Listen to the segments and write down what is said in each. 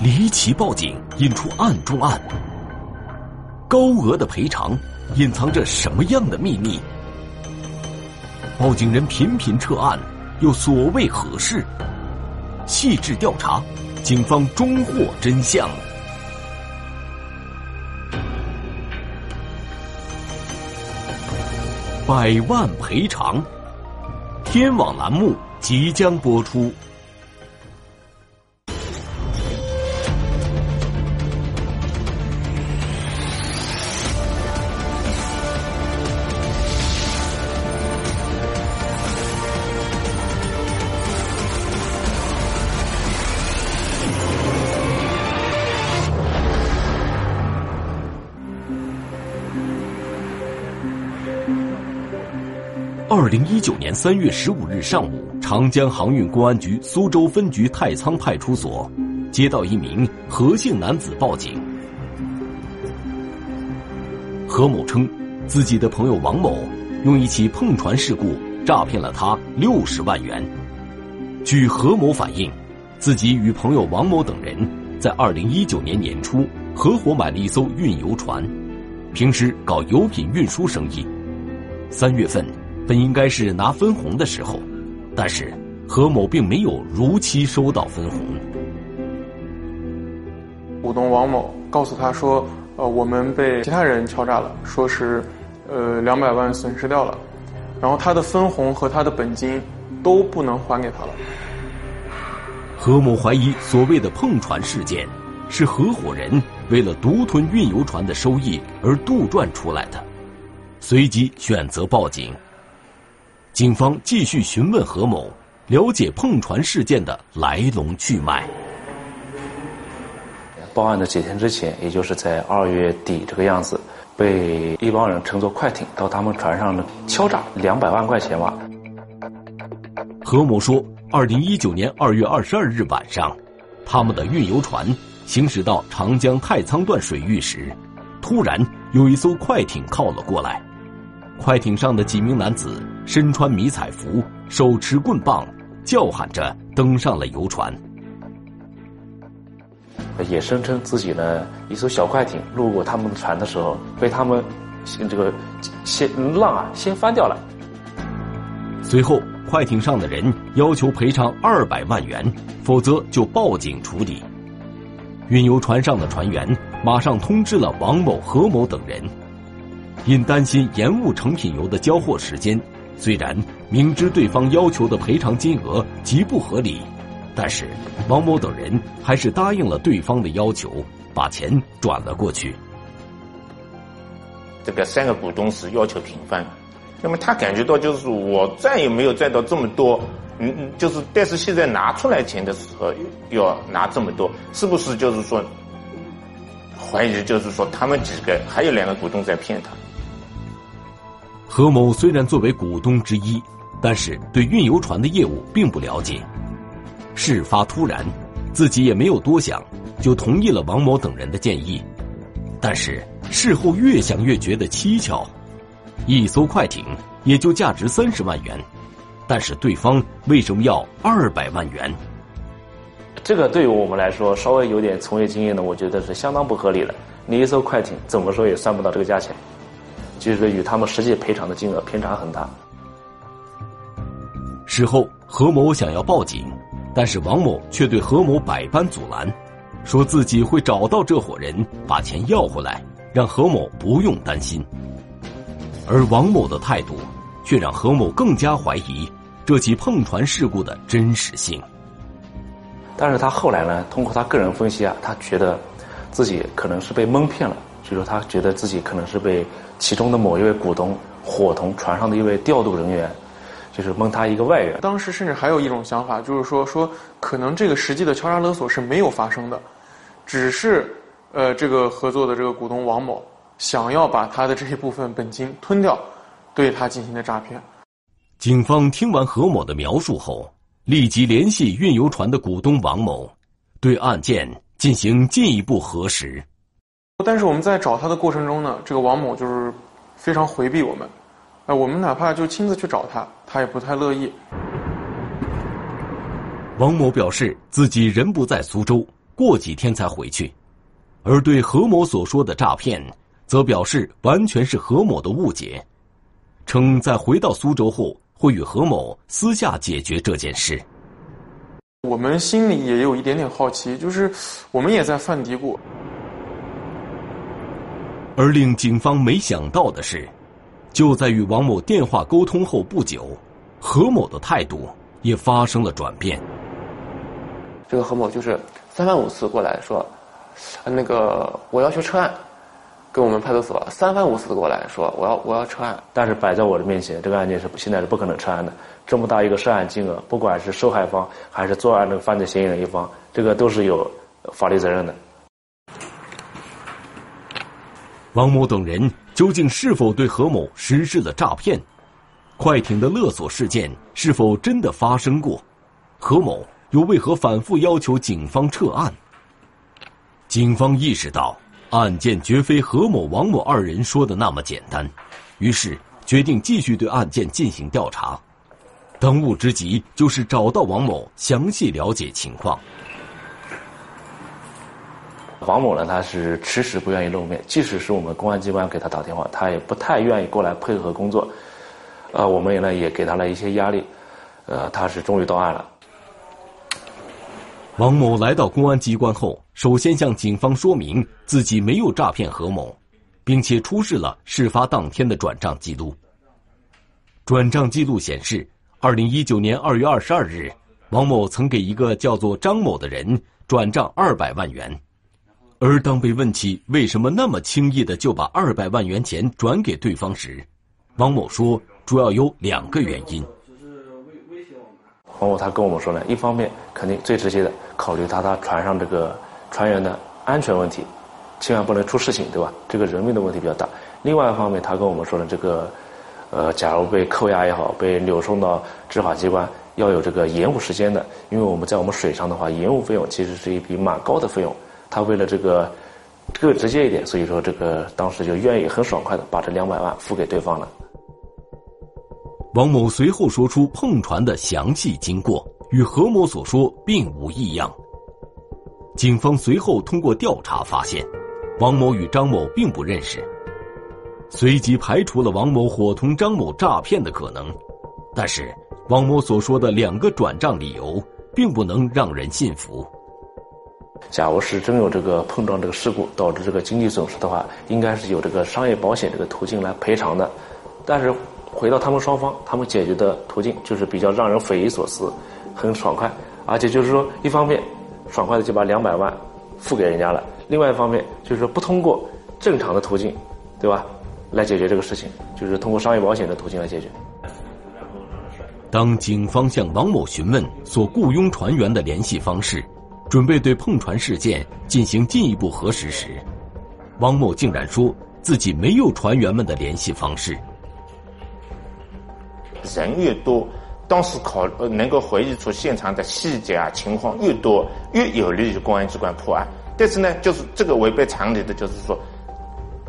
离奇报警引出案中案，高额的赔偿隐藏着什么样的秘密？报警人频频撤案，又所谓何事？细致调查，警方终获真相。百万赔偿，天网栏目即将播出。二零一九年三月十五日上午，长江航运公安局苏州分局太仓派出所接到一名何姓男子报警。何某称，自己的朋友王某用一起碰船事故诈骗了他六十万元。据何某反映，自己与朋友王某等人在二零一九年年初合伙买了一艘运油船，平时搞油品运输生意。三月份。本应该是拿分红的时候，但是何某并没有如期收到分红。股东王某告诉他说：“呃，我们被其他人敲诈了，说是，呃，两百万损失掉了，然后他的分红和他的本金都不能还给他了。”何某怀疑所谓的碰船事件是合伙人为了独吞运油船的收益而杜撰出来的，随即选择报警。警方继续询问何某，了解碰船事件的来龙去脉。报案的几天之前，也就是在二月底这个样子，被一帮人乘坐快艇到他们船上呢敲诈两百万块钱吧。何某说，二零一九年二月二十二日晚上，他们的运油船行驶到长江太仓段水域时，突然有一艘快艇靠了过来。快艇上的几名男子身穿迷彩服，手持棍棒，叫喊着登上了游船。也声称自己呢，一艘小快艇路过他们的船的时候，被他们先这个先浪啊先翻掉了。随后，快艇上的人要求赔偿二百万元，否则就报警处理。运油船上的船员马上通知了王某、何某等人。因担心延误成品油的交货时间，虽然明知对方要求的赔偿金额极不合理，但是王某等人还是答应了对方的要求，把钱转了过去。这个三个股东是要求平分，那么他感觉到就是我再也没有赚到这么多，嗯嗯，就是但是现在拿出来钱的时候要拿这么多，是不是就是说怀疑就是说他们几个还有两个股东在骗他？何某虽然作为股东之一，但是对运油船的业务并不了解。事发突然，自己也没有多想，就同意了王某等人的建议。但是事后越想越觉得蹊跷，一艘快艇也就价值三十万元，但是对方为什么要二百万元？这个对于我们来说，稍微有点从业经验的，我觉得是相当不合理的。你一艘快艇怎么说也算不到这个价钱。就是与他们实际赔偿的金额偏差很大。事后，何某想要报警，但是王某却对何某百般阻拦，说自己会找到这伙人把钱要回来，让何某不用担心。而王某的态度，却让何某更加怀疑这起碰船事故的真实性。但是他后来呢，通过他个人分析啊，他觉得自己可能是被蒙骗了。就说他觉得自己可能是被其中的某一位股东伙同船上的一位调度人员，就是蒙他一个外人。当时甚至还有一种想法，就是说说可能这个实际的敲诈勒索是没有发生的，只是呃这个合作的这个股东王某想要把他的这一部分本金吞掉，对他进行的诈骗。警方听完何某的描述后，立即联系运油船的股东王某，对案件进行进一步核实。但是我们在找他的过程中呢，这个王某就是非常回避我们，呃，我们哪怕就亲自去找他，他也不太乐意。王某表示自己人不在苏州，过几天才回去，而对何某所说的诈骗，则表示完全是何某的误解，称在回到苏州后会与何某私下解决这件事。我们心里也有一点点好奇，就是我们也在犯嘀咕。而令警方没想到的是，就在与王某电话沟通后不久，何某的态度也发生了转变。这个何某就是三番五次过来说，那个我要求撤案，跟我们派出所三番五次的过来说我要我要撤案，但是摆在我的面前，这个案件是现在是不可能撤案的。这么大一个涉案金额，不管是受害方还是作案的犯罪嫌疑人一方，这个都是有法律责任的。王某等人究竟是否对何某实施了诈骗？快艇的勒索事件是否真的发生过？何某又为何反复要求警方撤案？警方意识到案件绝非何某、王某二人说的那么简单，于是决定继续对案件进行调查。当务之急就是找到王某，详细了解情况。王某呢，他是迟迟不愿意露面，即使是我们公安机关给他打电话，他也不太愿意过来配合工作。呃，我们也呢也给他了一些压力，呃，他是终于到案了。王某来到公安机关后，首先向警方说明自己没有诈骗何某，并且出示了事发当天的转账记录。转账记录显示。二零一九年二月二十二日，王某曾给一个叫做张某的人转账二百万元，而当被问起为什么那么轻易的就把二百万元钱转给对方时，王某说主要有两个原因。王某他跟我们说呢，一方面肯定最直接的考虑他他船上这个 船员的安全问题，千万不能出事情，对吧？这个人命的问题比较大。另外一方面，他跟我们说呢这个。呃，假如被扣押也好，被扭送到执法机关，要有这个延误时间的，因为我们在我们水上的话，延误费用其实是一笔蛮高的费用。他为了这个更直接一点，所以说这个当时就愿意很爽快的把这两百万付给对方了。王某随后说出碰船的详细经过，与何某所说并无异样。警方随后通过调查发现，王某与张某并不认识。随即排除了王某伙同张某诈骗的可能，但是王某所说的两个转账理由并不能让人信服。假如是真有这个碰撞这个事故导致这个经济损失的话，应该是有这个商业保险这个途径来赔偿的。但是回到他们双方，他们解决的途径就是比较让人匪夷所思，很爽快，而且就是说一方面爽快的就把两百万付给人家了，另外一方面就是说不通过正常的途径，对吧？来解决这个事情，就是通过商业保险的途径来解决。当警方向王某询问所雇佣船员的联系方式，准备对碰船事件进行进一步核实时，汪某竟然说自己没有船员们的联系方式。人越多，当时考能够回忆出现场的细节啊情况越多，越有利于公安机关破案。但是呢，就是这个违背常理的，就是说。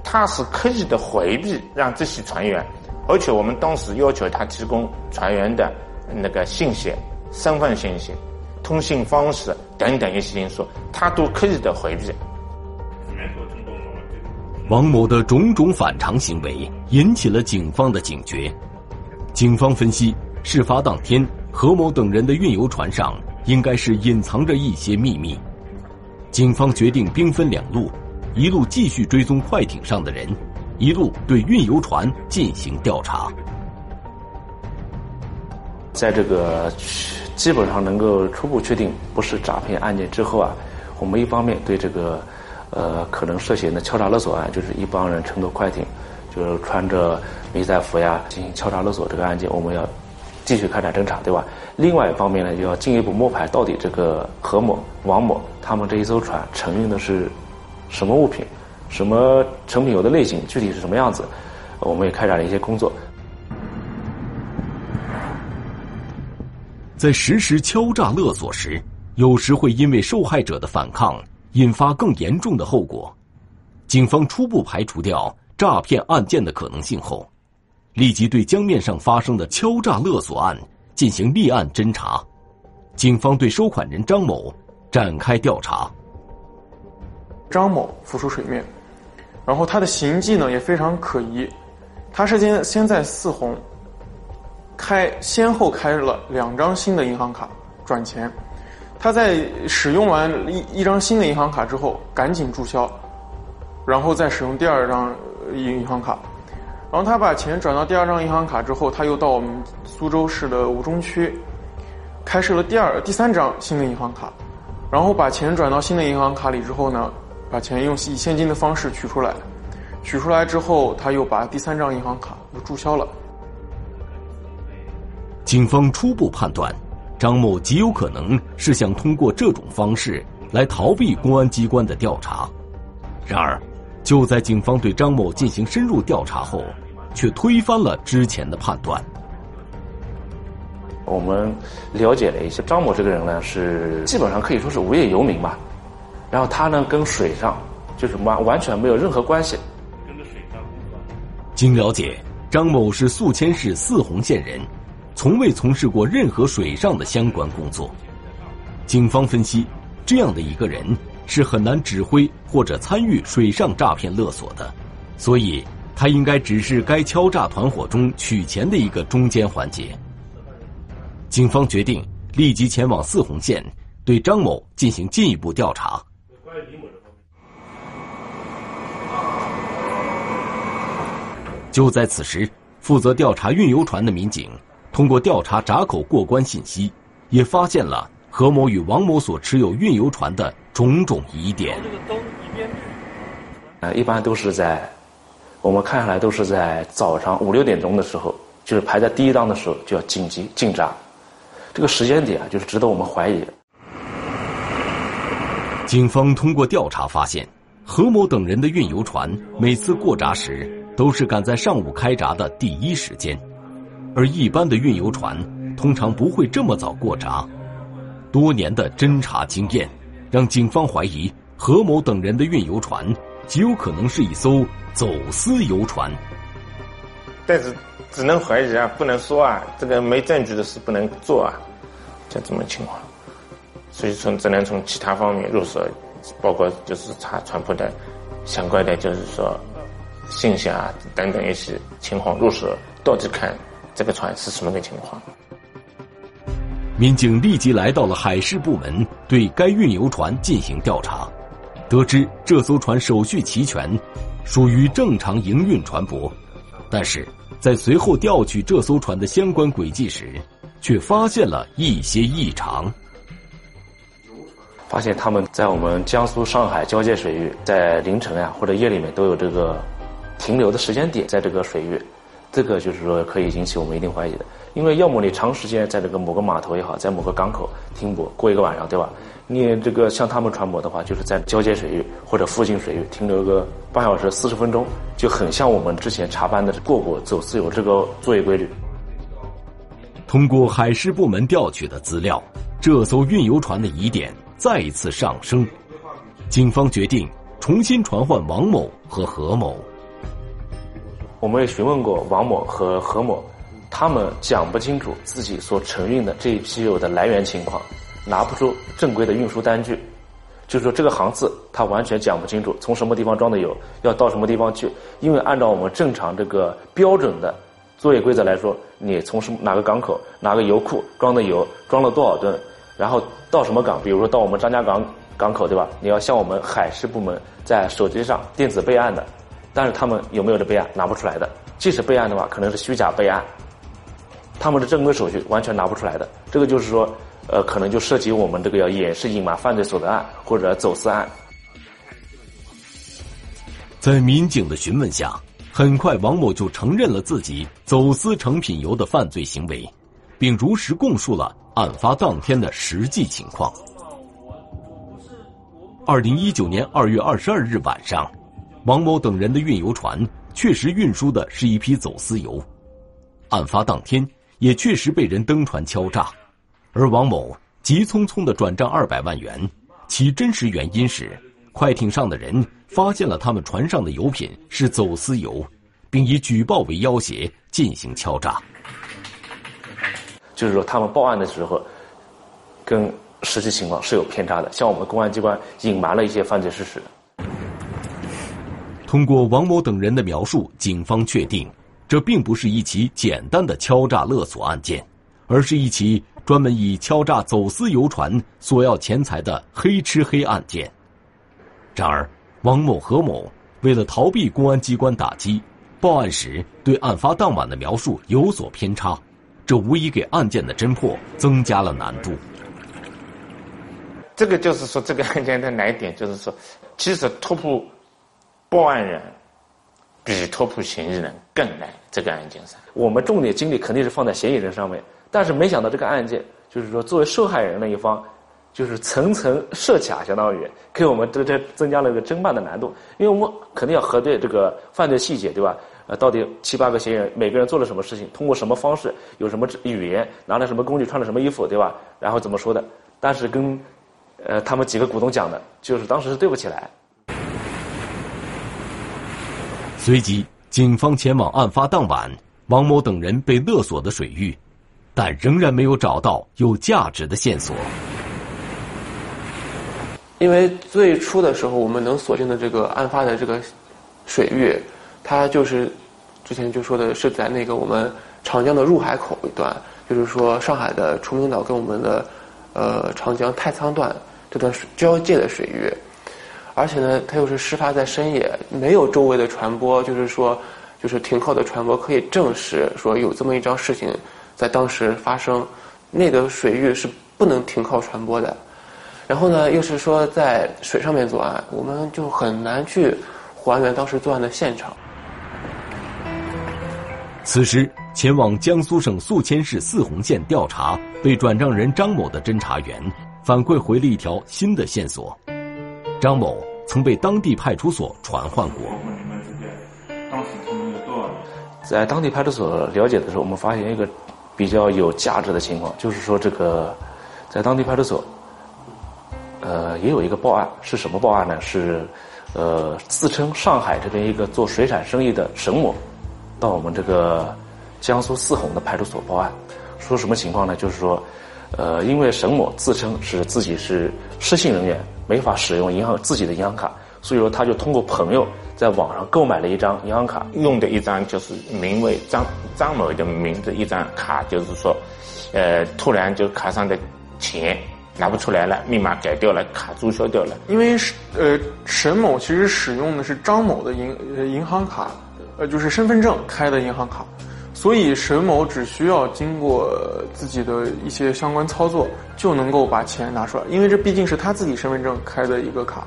他是刻意的回避让这些船员，而且我们当时要求他提供船员的那个信息、身份信息、通信方式等等一些因素，他都刻意的回避。王某的种种反常行为引起了警方的警觉。警方分析，事发当天何某等人的运油船上应该是隐藏着一些秘密。警方决定兵分两路。一路继续追踪快艇上的人，一路对运油船进行调查。在这个基本上能够初步确定不是诈骗案件之后啊，我们一方面对这个呃可能涉嫌的敲诈勒索案，就是一帮人乘坐快艇，就是穿着迷彩服呀进行敲诈勒索这个案件，我们要继续开展侦查，对吧？另外一方面呢，就要进一步摸排到底这个何某、王某他们这一艘船承运的是。什么物品，什么成品油的类型，具体是什么样子，我们也开展了一些工作。在实施敲诈勒索时，有时会因为受害者的反抗，引发更严重的后果。警方初步排除掉诈骗案件的可能性后，立即对江面上发生的敲诈勒索案进行立案侦查。警方对收款人张某展开调查。张某浮出水面，然后他的行迹呢也非常可疑，他是先先在四红开先后开了两张新的银行卡转钱，他在使用完一一张新的银行卡之后赶紧注销，然后再使用第二张银银行卡，然后他把钱转到第二张银行卡之后，他又到我们苏州市的吴中区开设了第二第三张新的银行卡，然后把钱转到新的银行卡里之后呢，把钱用以现金的方式取出来，取出来之后，他又把第三张银行卡又注销了。警方初步判断，张某极有可能是想通过这种方式来逃避公安机关的调查。然而，就在警方对张某进行深入调查后，却推翻了之前的判断。我们了解了一下，张某这个人呢是基本上可以说是无业游民吧，然后他呢跟水上就是完完全没有任何关系。跟着水上经了解，张某是宿迁市泗洪县人，从未从事过任何水上的相关工作。警方分析，这样的一个人是很难指挥或者参与水上诈骗勒索的，所以他应该只是该敲诈团伙中取钱的一个中间环节。警方决定立即前往泗洪县，对张某进行进一步调查。就在此时，负责调查运油船的民警通过调查闸口过关信息，也发现了何某与王某所持有运油船的种种疑点。呃，一般都是在我们看下来都是在早上五六点钟的时候，就是排在第一档的时候就要紧急进闸，这个时间点啊，就是值得我们怀疑。警方通过调查发现，何某等人的运油船每次过闸时都是赶在上午开闸的第一时间，而一般的运油船通常不会这么早过闸。多年的侦查经验，让警方怀疑何某等人的运油船极有可能是一艘走私游船。但是只能怀疑啊，不能说啊，这个没证据的事不能做啊，就这么情况。所以从只能从其他方面入手，包括就是查船舶的相关的，就是说信息啊等等一些情况入手，到底看这个船是什么个情况。民警立即来到了海事部门，对该运油船进行调查，得知这艘船手续齐全，属于正常营运船舶，但是在随后调取这艘船的相关轨迹时，却发现了一些异常。发现他们在我们江苏、上海交界水域，在凌晨呀或者夜里面都有这个停留的时间点，在这个水域，这个就是说可以引起我们一定怀疑的。因为要么你长时间在这个某个码头也好，在某个港口停泊过一个晚上，对吧？你这个像他们船舶的话，就是在交界水域或者附近水域停留个半小时、四十分钟，就很像我们之前查办的过过走私有这个作业规律。通过海事部门调取的资料，这艘运油船的疑点。再一次上升，警方决定重新传唤王某和何某。我们也询问过王某和何某，他们讲不清楚自己所承运的这一批油的来源情况，拿不出正规的运输单据，就是说这个航次他完全讲不清楚，从什么地方装的油要到什么地方去。因为按照我们正常这个标准的作业规则来说，你从什哪个港口哪个油库装的油装了多少吨？然后到什么港？比如说到我们张家港港口，对吧？你要向我们海事部门在手机上电子备案的，但是他们有没有这备案？拿不出来的。即使备案的话，可能是虚假备案，他们的正规手续完全拿不出来的。这个就是说，呃，可能就涉及我们这个要掩饰隐瞒犯罪所得案或者走私案。在民警的询问下，很快王某就承认了自己走私成品油的犯罪行为，并如实供述了。案发当天的实际情况。二零一九年二月二十二日晚上，王某等人的运油船确实运输的是一批走私油，案发当天也确实被人登船敲诈，而王某急匆匆的转账二百万元，其真实原因是快艇上的人发现了他们船上的油品是走私油，并以举报为要挟进行敲诈。就是说，他们报案的时候，跟实际情况是有偏差的。像我们公安机关隐瞒了一些犯罪事实。通过王某等人的描述，警方确定，这并不是一起简单的敲诈勒索案件，而是一起专门以敲诈走私游船索要钱财的黑吃黑案件。然而，王某、何某为了逃避公安机关打击，报案时对案发当晚的描述有所偏差，这无疑给案件的侦破增加了难度。这个就是说，这个案件的难点就是说，其实突破报案人比突破嫌疑人更难。这个案件上，我们重点精力肯定是放在嫌疑人上面，但是没想到这个案件，就是说作为受害人那一方，就是层层设卡，相当于给我们这这增加了一个侦办的难度，因为我们肯定要核对这个犯罪细节，对吧？呃，到底七八个嫌疑人每个人做了什么事情，通过什么方式，有什么语言，拿了什么工具，穿了什么衣服，对吧？然后怎么说的？但是跟呃他们几个股东讲的，就是当时是对不起来。随即，警方前往案发当晚王某等人被勒索的水域，但仍然没有找到有价值的线索。因为最初的时候，我们能锁定的这个案发的这个水域，它就是之前就说的是在那个我们长江的入海口一段，就是说上海的崇明岛跟我们的呃长江太仓段这段交界的水域，而且呢，它又是事发在深夜，没有周围的船舶，就是说就是停靠的船舶可以证实说有这么一桩事情在当时发生，那个水域是不能停靠船舶的。然后呢，又是说在水上面作案，我们就很难去还原当时作案的现场。此时，前往江苏省宿迁市泗洪县调查被转账人张某的侦查员反馈回了一条新的线索：张某曾被当地派出所传唤过。在当地派出所了解的时候，我们发现一个比较有价值的情况，就是说这个在当地派出所。呃，也有一个报案，是什么报案呢？是，呃，自称上海这边一个做水产生意的沈某，到我们这个江苏泗洪的派出所报案，说什么情况呢？就是说，呃，因为沈某自称是自己是失信人员，没法使用银行自己的银行卡，所以说他就通过朋友在网上购买了一张银行卡，用的一张就是名为张张某的名字一张卡，就是说，呃，突然就卡上的钱。拿不出来了，密码改掉了，卡注销掉了。因为是呃，沈某其实使用的是张某的银呃银行卡，呃，就是身份证开的银行卡，所以沈某只需要经过自己的一些相关操作，就能够把钱拿出来。因为这毕竟是他自己身份证开的一个卡，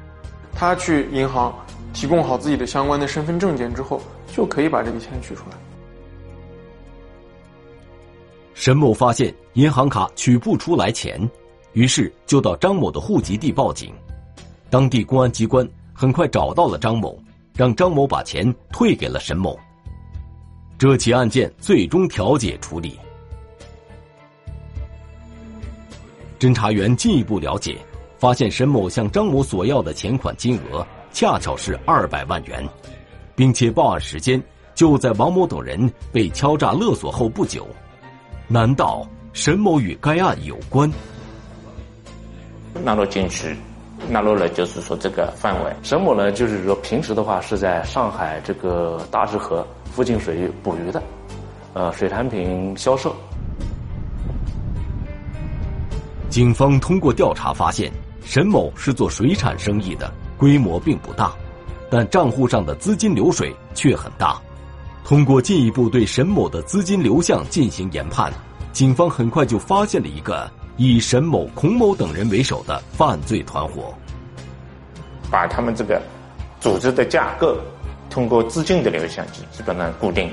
他去银行提供好自己的相关的身份证件之后，就可以把这笔钱取出来。沈某发现银行卡取不出来钱。于是就到张某的户籍地报警，当地公安机关很快找到了张某，让张某把钱退给了沈某。这起案件最终调解处理。侦查员进一步了解，发现沈某向张某索要的钱款金额恰巧是二百万元，并且报案时间就在王某等人被敲诈勒索后不久。难道沈某与该案有关？纳入进去，纳入了就是说这个范围。沈某呢，就是说平时的话是在上海这个大治河附近水域捕鱼的，呃，水产品销售。警方通过调查发现，沈某是做水产生意的，规模并不大，但账户上的资金流水却很大。通过进一步对沈某的资金流向进行研判，警方很快就发现了一个。以沈某、孔某等人为首的犯罪团伙，把他们这个组织的架构通过资金的流向基基本上固定。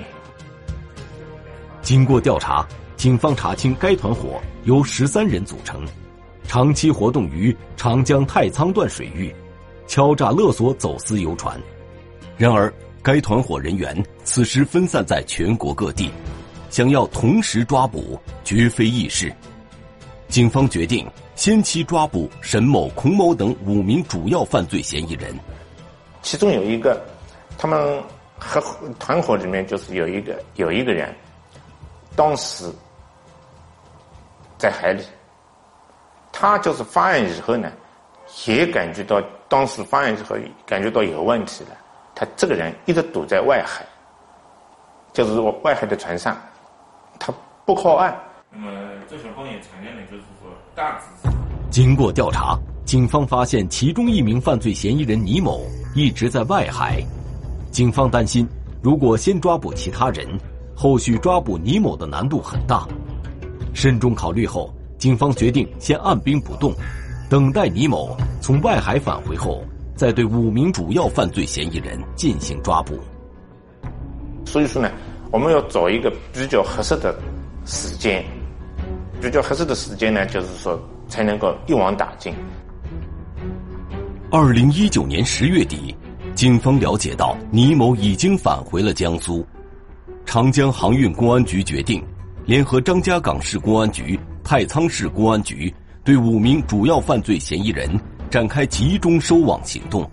经过调查，警方查清该团伙由十三人组成，长期活动于长江太仓段水域，敲诈勒索走私游船。然而，该团伙人员此时分散在全国各地，想要同时抓捕绝非易事。警方决定先期抓捕沈某、孔某等五名主要犯罪嫌疑人。其中有一个，他们和团伙里面就是有一个有一个人，当时在海里，他就是发案以后呢，也感觉到当时发案以后感觉到有问题了，他这个人一直堵在外海，就是我外海的船上，他不靠岸。那么这小方也承认了，就是说大致。经过调查，警方发现其中一名犯罪嫌疑人倪某一直在外海。警方担心，如果先抓捕其他人，后续抓捕倪某的难度很大。慎重考虑后，警方决定先按兵不动，等待倪某从外海返回后，再对五名主要犯罪嫌疑人进行抓捕。所以说呢，我们要找一个比较合适的时间，比较合适的时间呢，就是说才能够一网打尽。二零一九年十月底，警方了解到倪某已经返回了江苏，长江航运公安局决定联合张家港市公安局、太仓市公安局，对五名主要犯罪嫌疑人展开集中收网行动。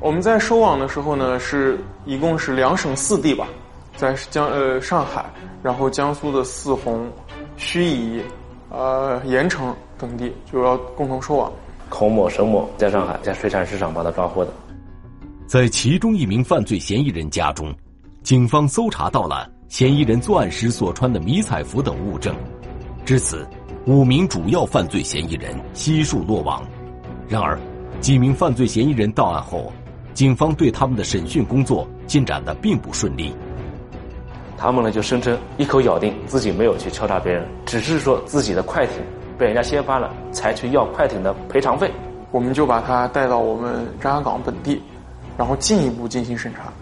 我们在收网的时候呢，是一共是两省四地吧，在江呃上海，然后江苏的泗洪、盱眙、呃盐城等地就要共同收网。孔某、沈某在上海在水产市场把他抓获的。在其中一名犯罪嫌疑人家中，警方搜查到了嫌疑人作案时所穿的迷彩服等物证。至此，五名主要犯罪嫌疑人悉数落网。然而，几名犯罪嫌疑人到案后，警方对他们的审讯工作进展的并不顺利。他们呢就声称一口咬定自己没有去敲诈别人，只是说自己的快艇被人家掀翻了，才去要快艇的赔偿费。我们就把他带到我们张家港本地，然后进一步进行审查。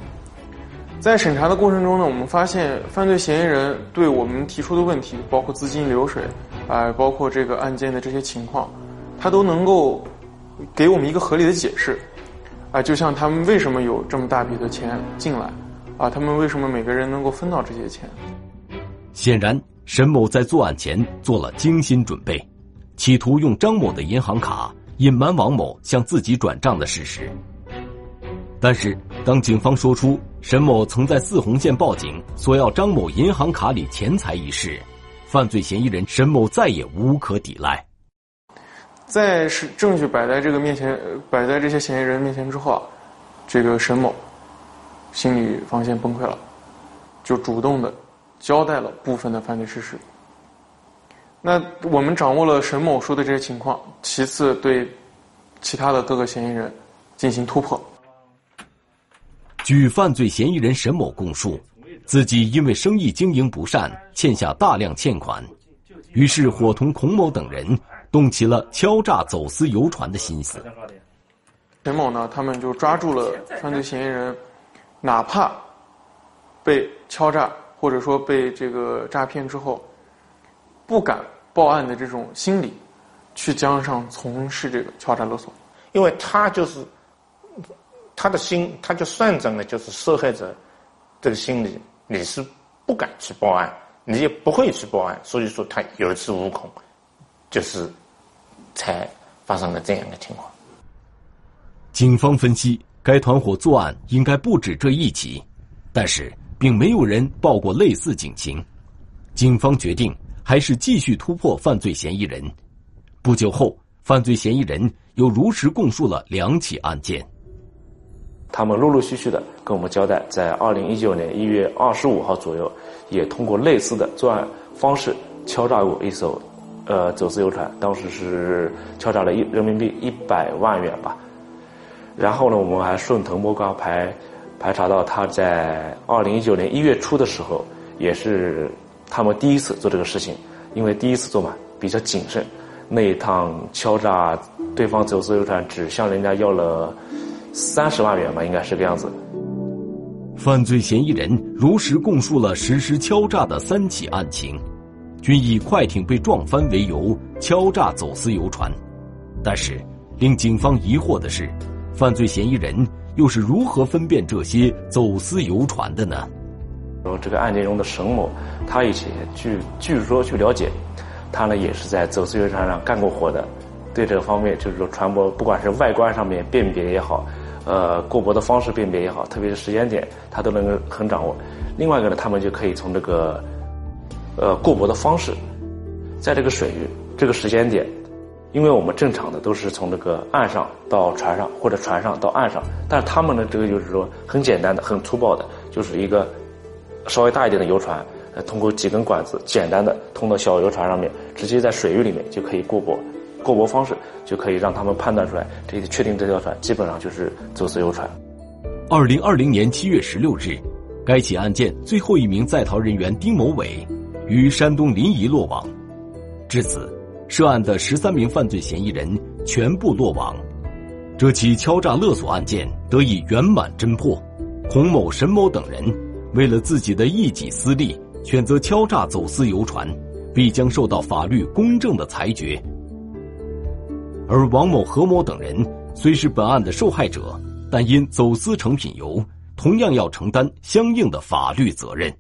在审查的过程中呢，我们发现犯罪嫌疑人对我们提出的问题，包括资金流水，啊、包括这个案件的这些情况，他都能够给我们一个合理的解释。啊、就像他们为什么有这么大笔的钱进来，啊，他们为什么每个人能够分到这些钱？显然，沈某在作案前做了精心准备，企图用张某的银行卡隐瞒王某向自己转账的事实。但是，当警方说出沈某曾在泗洪县报警索要张某银行卡里钱财一事，犯罪嫌疑人沈某再也无可抵赖。在是证据摆在这个面前，呃摆在这些嫌疑人面前之后啊，这个沈某心理防线崩溃了，就主动的交代了部分的犯罪事实。那我们掌握了沈某说的这些情况，其次对其他的各个嫌疑人进行突破。据犯罪嫌疑人沈某供述，自己因为生意经营不善，欠下大量欠款，于是伙同孔某等人动起了敲诈走私游船的心思。沈某呢，他们就抓住了犯罪嫌疑人，哪怕被敲诈或者说被这个诈骗之后，不敢报案的这种心理，去江上从事这个敲诈勒索。因为他就是他的心，他就算准了，就是受害者这个心理，你是不敢去报案，你也不会去报案，所以说他有恃无恐，就是才发生了这样的情况。警方分析，该团伙作案应该不止这一起，但是并没有人报过类似警情。警方决定还是继续突破犯罪嫌疑人。不久后，犯罪嫌疑人又如实供述了两起案件。他们陆陆续续的跟我们交代，在二零一九年一月二十五号左右，也通过类似的作案方式敲诈过一艘呃走私游船，当时是敲诈了一人民币一百万元吧。然后呢，我们还顺藤摸瓜排排查到他在二零一九年一月初的时候，也是他们第一次做这个事情，因为第一次做嘛，比较谨慎。那一趟敲诈对方走私游船，只向人家要了三十万元吧，应该是这个样子。犯罪嫌疑人如实供述了实施敲诈的三起案情，均以快艇被撞翻为由敲诈走私游船。但是，令警方疑惑的是，犯罪嫌疑人又是如何分辨这些走私游船的呢？然后这个案件中的沈某，他以前据据说去了解，他呢也是在走私游船上干过活的，对这个方面就是说船舶不管是外观上面辨别也好，呃过驳的方式辨别也好，特别是时间点，他都能够很掌握。另外一个呢，他们就可以从这个呃过驳的方式，在这个水域这个时间点，因为我们正常的都是从这个岸上到船上，或者船上到岸上，但是他们呢，这个就是说很简单的、很粗暴的，就是一个稍微大一点的游船，呃，通过几根管子，简单的通到小游船上面，直接在水域里面就可以过泊。过泊方式就可以让他们判断出来，这个确定这条船基本上就是走私游船。二零二零年七月十六日，该起案件最后一名在逃人员丁某伟于山东临沂落网。至此，涉案的十三名犯罪嫌疑人全部落网这起敲诈勒索案件得以圆满侦破孔某沈某等人为了自己的一己私利选择敲诈走私游船必将受到法律公正的裁决。而王某何某等人虽是本案的受害者但因走私成品油同样要承担相应的法律责任。